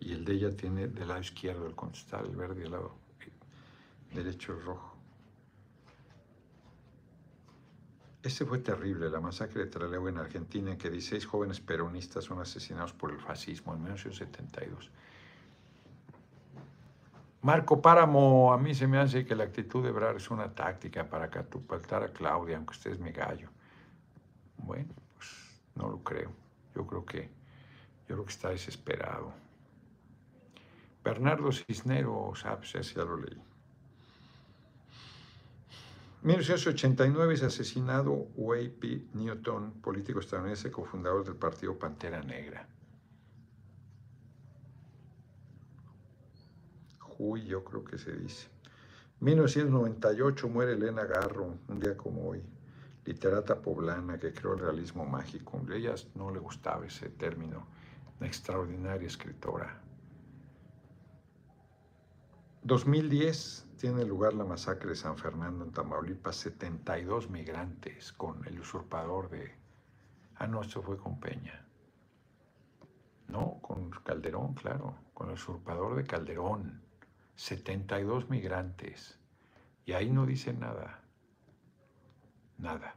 Y el de ella tiene del lado izquierdo el contestar, el verde, y del lado derecho el rojo. Este fue terrible, la masacre de Trelew en Argentina, en que 16 jóvenes peronistas son asesinados por el fascismo en 1972. Marco Páramo, a mí se me hace que la actitud de Brar es una táctica para catapultar a Claudia, aunque usted es mi gallo. Bueno, pues no lo creo. Yo creo que, yo creo que está desesperado. Bernardo Cisneros, ah, pues ya lo leí. 1989 es asesinado P. Newton, político estadounidense, cofundador del partido Pantera Negra. Uy, yo creo que se dice. 1998 muere Elena Garro, un día como hoy literata poblana que creó el realismo mágico. A ella no le gustaba ese término, una extraordinaria escritora. 2010 tiene lugar la masacre de San Fernando en Tamaulipas, 72 migrantes con el usurpador de... Ah, no, esto fue con Peña. No, con Calderón, claro, con el usurpador de Calderón. 72 migrantes. Y ahí no dice nada nada.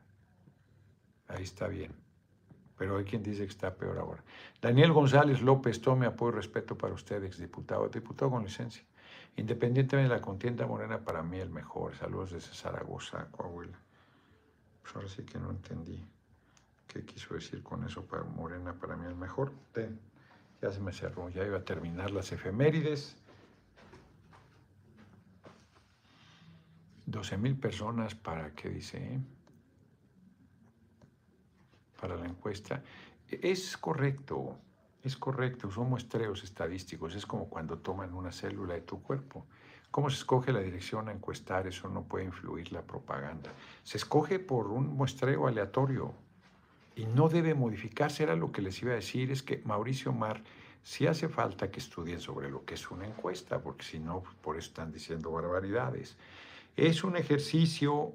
Ahí está bien. Pero hay quien dice que está peor ahora. Daniel González López, tome apoyo y respeto para usted, exdiputado, diputado con licencia. Independientemente de la contienda morena, para mí el mejor. Saludos desde Zaragoza, Coahuila. Pues ahora sí que no entendí qué quiso decir con eso para Morena, para mí el mejor. ya se me cerró, ya iba a terminar las efemérides. 12 mil personas para, ¿qué dice? Eh? para la encuesta. Es correcto, es correcto, son muestreos estadísticos, es como cuando toman una célula de tu cuerpo. ¿Cómo se escoge la dirección a encuestar? Eso no puede influir la propaganda. Se escoge por un muestreo aleatorio y no debe modificarse. Era lo que les iba a decir, es que Mauricio Mar, si hace falta que estudien sobre lo que es una encuesta, porque si no, por eso están diciendo barbaridades. Es un ejercicio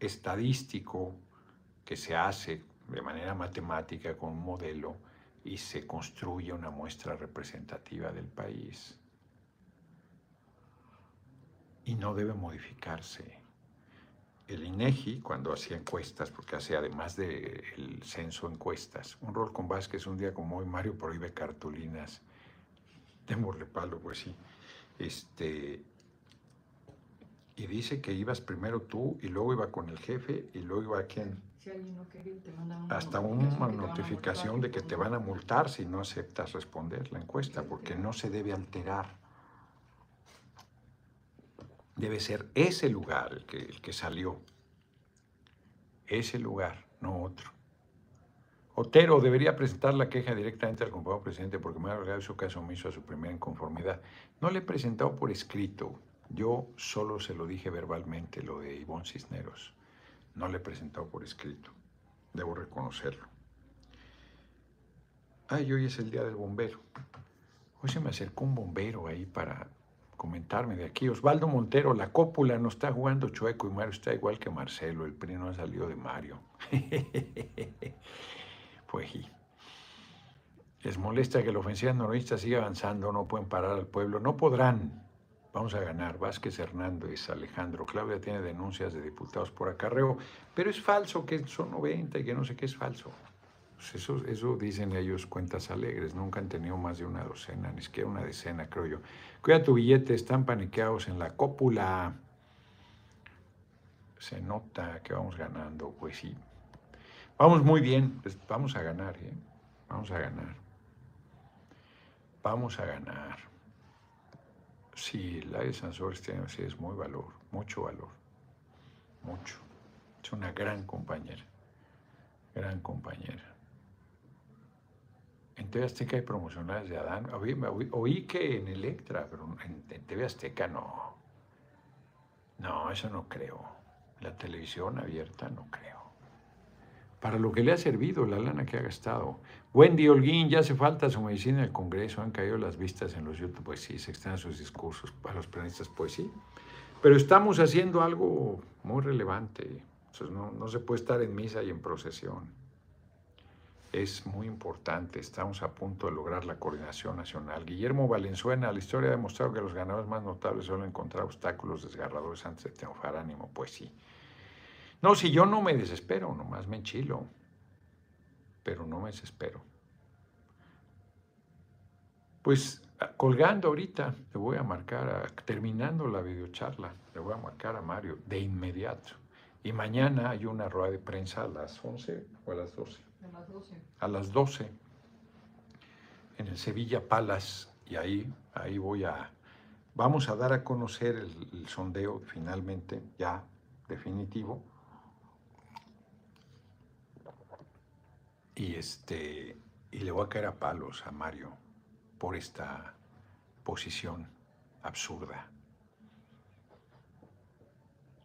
estadístico que se hace de manera matemática con un modelo y se construye una muestra representativa del país. Y no debe modificarse. El INEGI, cuando hacía encuestas, porque hace además del censo encuestas, un rol con Vázquez, un día como hoy, Mario prohíbe cartulinas, démosle palo, pues sí, este, y dice que ibas primero tú y luego iba con el jefe y luego iba hasta una notificación de que te van a multar si no aceptas responder la encuesta, porque no se debe alterar. Debe ser ese lugar el que, el que salió. Ese lugar, no otro. Otero debería presentar la queja directamente al compañero presidente porque me ha agregado su caso omiso a su primera inconformidad. No le he presentado por escrito. Yo solo se lo dije verbalmente, lo de Ivonne Cisneros. No le he presentado por escrito, debo reconocerlo. Ay, hoy es el día del bombero. Hoy se me acercó un bombero ahí para comentarme de aquí. Osvaldo Montero, la cópula no está jugando chueco y Mario está igual que Marcelo. El PRI no ha salido de Mario. pues sí. Les molesta que la ofensiva noroñista siga avanzando, no pueden parar al pueblo. No podrán, Vamos a ganar. Vázquez Hernández, Alejandro. Claudia tiene denuncias de diputados por acarreo, pero es falso que son 90 y que no sé qué es falso. Pues eso, dicen ellos cuentas alegres, nunca han tenido más de una docena, ni siquiera una decena, creo yo. Cuida tu billete, están paniqueados en la cópula. Se nota que vamos ganando, pues sí. Vamos muy bien, pues vamos a ganar, ¿eh? Vamos a ganar. Vamos a ganar. Sí, la de Sansores tiene sí, es muy valor, mucho valor. Mucho. Es una gran compañera. Gran compañera. En TV Azteca hay promocionales de Adán. Oí, que en Electra, pero en, en, TV Azteca no. No, eso no creo. La televisión abierta no creo. Para lo que le ha servido la lana que ha gastado. Wendy Holguín, ya hace falta su medicina en el Congreso, han caído las vistas en los YouTube, pues sí, se extraen sus discursos para los periodistas, pues sí. Pero estamos haciendo algo muy relevante. no, no se puede estar en misa y en procesión es muy importante. Estamos a punto de lograr la coordinación nacional. Guillermo Valenzuela, la historia ha demostrado que los ganadores más notables suelen encontrar obstáculos desgarradores antes de triunfar. Ánimo, pues sí. No, si yo no me desespero, nomás me enchilo, pero no me desespero. Pues ah, colgando ahorita, le voy a marcar, terminando la videocharla, le voy a marcar a Mario de inmediato. Y mañana hay una rueda de prensa a las 11 o a las 12 a las 12. A las 12 en el Sevilla Palace y ahí, ahí voy a, vamos a dar a conocer el, sondeo finalmente, ya definitivo. Y este, y le voy a caer a palos a Mario por esta posición absurda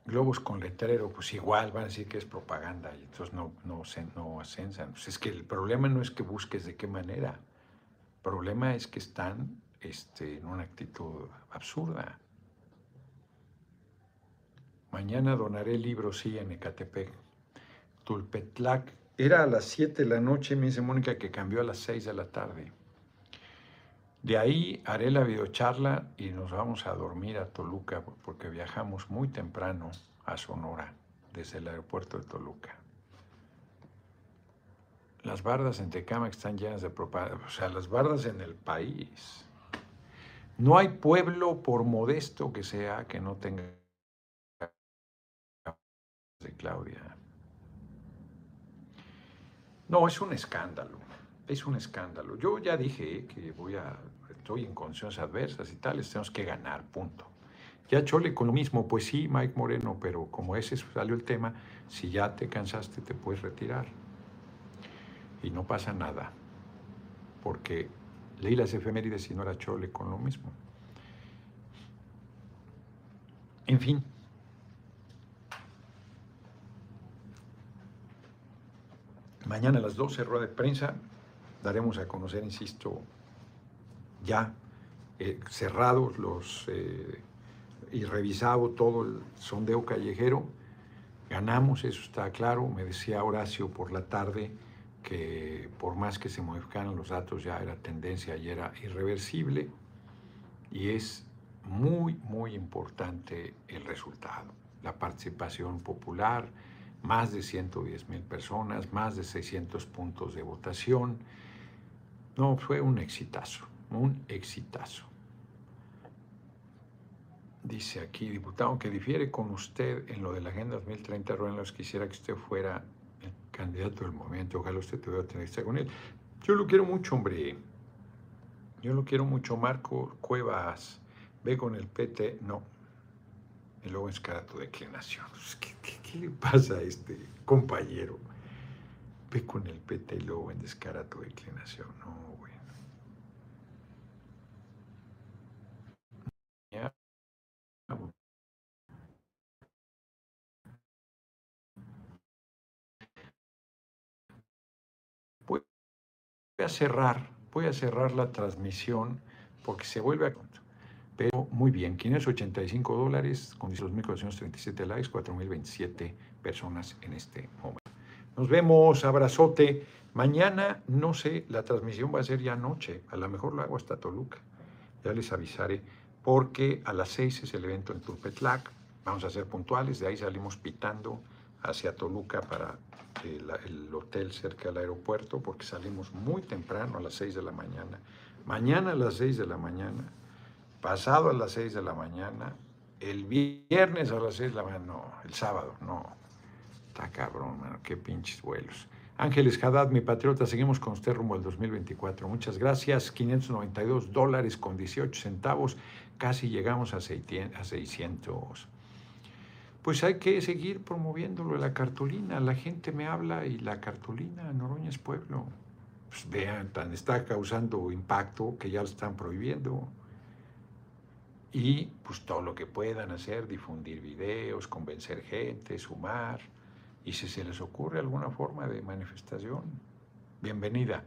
globos con letrero, pues igual van a decir que es propaganda y entonces no, no, no ascensan. Pues es que el problema no es que busques de qué manera, el problema es que están este, en una actitud absurda. Mañana donaré el libro, sí, en Ecatepec. Tulpetlac. Era a las 7 de la noche, me dice Mónica, que cambió a las 6 de la tarde. De ahí haré la videocharla y nos vamos a dormir a Toluca porque viajamos muy temprano a Sonora desde el aeropuerto de Toluca. Las bardas en Tecama están llenas de propaganda, o sea, las bardas en el país. No hay pueblo, por modesto que sea, que no tenga de Claudia. No, es un escándalo, es un escándalo. Yo ya dije que voy a estoy en condiciones adversas y tales, tenemos que ganar, punto. Ya Chole con lo mismo, pues sí, Mike Moreno, pero como ese salió el tema, si ya te cansaste te puedes retirar. Y no pasa nada, porque leí las efemérides y no era Chole con lo mismo. En fin. Mañana a las 12, rueda de prensa, daremos a conocer, insisto, ya eh, cerrados los, eh, y revisado todo el sondeo callejero. Ganamos, eso está claro. Me decía Horacio por la tarde que por más que se modificaran los datos ya era tendencia y era irreversible. Y es muy, muy importante el resultado. La participación popular, más de 110 mil personas, más de 600 puntos de votación. No, fue un exitazo un exitazo. Dice aquí, diputado, que difiere con usted en lo de la Agenda 2030, Ruenos, quisiera que usted fuera el candidato del movimiento, ojalá usted tuviera entrevista con él. Yo lo quiero mucho, hombre. Yo lo quiero mucho, Marco Cuevas. Ve con el PT, no. Y luego tu declinación. ¿Qué, qué, le pasa a este compañero? Ve con el PT y luego en descara tu declinación. No, Voy a cerrar, voy a cerrar la transmisión porque se vuelve a... Pero muy bien, 585 dólares con 2.437 likes, 4.027 personas en este momento. Nos vemos, abrazote. Mañana, no sé, la transmisión va a ser ya noche. A lo mejor lo hago hasta Toluca. Ya les avisaré porque a las seis es el evento en Turpetlac, vamos a ser puntuales, de ahí salimos pitando hacia Toluca para el, el hotel cerca del aeropuerto porque salimos muy temprano a las 6 de la mañana. Mañana a las 6 de la mañana, pasado a las 6 de la mañana, el viernes a las 6 de la mañana, no, el sábado, no. Está cabrón, mano, qué pinches vuelos. Ángeles Haddad, mi patriota, seguimos con usted rumbo al 2024. Muchas gracias. 592 dólares con 18 centavos. Casi llegamos a 600. Pues hay que seguir promoviéndolo, la cartulina. La gente me habla y la cartulina, Noroña es pueblo. Pues vean, tan está causando impacto que ya lo están prohibiendo. Y pues todo lo que puedan hacer, difundir videos, convencer gente, sumar y si se les ocurre alguna forma de manifestación, bienvenida.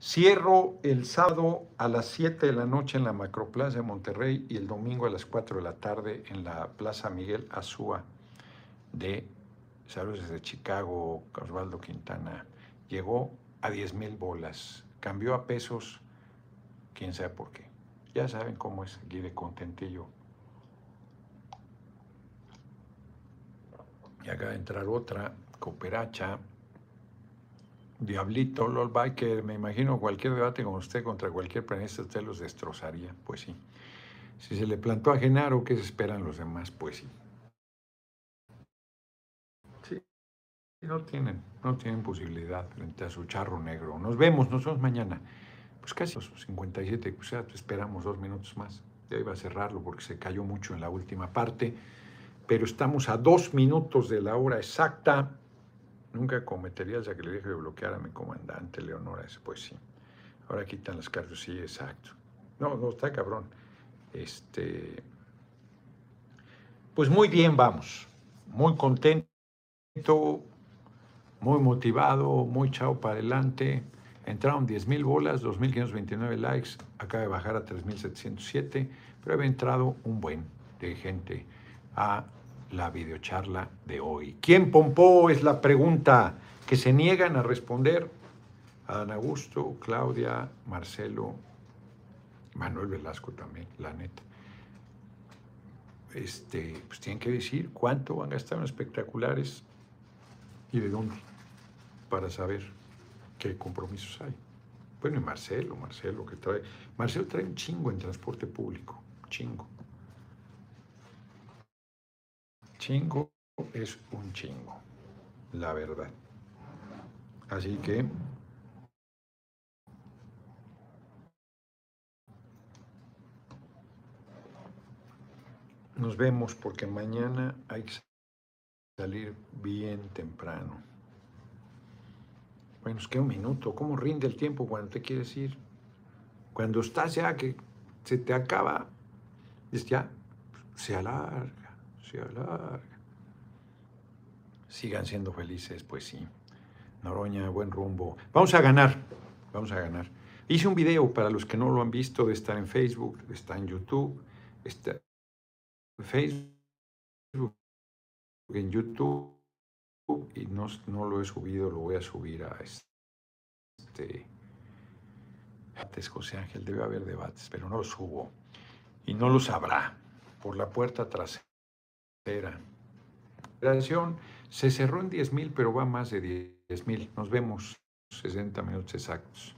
Cierro el sábado a las 7 de la noche en la Macroplaza de Monterrey y el domingo a las 4 de la tarde en la Plaza Miguel Azúa de Saludos desde Chicago, Osvaldo Quintana. Llegó a 10 mil bolas, cambió a pesos, quién sabe por qué. Ya saben cómo es aquí de contentillo. Y acaba de entrar otra, cooperacha, Diablito, LOL Biker, me imagino cualquier debate con usted contra cualquier planeta usted los destrozaría, pues sí. Si se le plantó a Genaro, ¿qué se esperan los demás? Pues sí. Sí, no tienen, no tienen posibilidad frente a su charro negro. Nos vemos, nos vemos mañana. Pues casi los 57, o sea, esperamos dos minutos más. Ya iba a cerrarlo porque se cayó mucho en la última parte pero estamos a dos minutos de la hora exacta. Nunca cometería el sacrilegio de bloquear a mi comandante Leonora. Pues sí. Ahora quitan las cartas, sí, exacto. No, no, está cabrón. Este. Pues muy bien, vamos. Muy contento, muy motivado, muy chao para adelante. Entraron 10 mil bolas, 2.529 likes, acaba de bajar a 3.707, pero había entrado un buen de gente a la videocharla de hoy. ¿Quién pompó? Es la pregunta que se niegan a responder. Adán Augusto, Claudia, Marcelo, Manuel Velasco también, la neta. Este, pues tienen que decir cuánto van a gastar en espectaculares y de dónde, para saber qué compromisos hay. Bueno, y Marcelo, Marcelo que trae, Marcelo trae un chingo en transporte público, chingo. Chingo es un chingo, la verdad. Así que nos vemos porque mañana hay que salir bien temprano. Bueno, es que un minuto. ¿Cómo rinde el tiempo cuando te quieres ir? Cuando estás ya que se te acaba, ya se alarga larga. Sigan siendo felices, pues sí. Noroña, buen rumbo. Vamos a ganar, vamos a ganar. Hice un video para los que no lo han visto, estar en Facebook, está en YouTube, está en Facebook, en YouTube, y no, no lo he subido, lo voy a subir a este debates, José Ángel, debe haber debates, pero no lo subo. Y no los habrá por la puerta trasera. La operación se cerró en 10.000, pero va más de 10.000. Nos vemos 60 minutos exactos.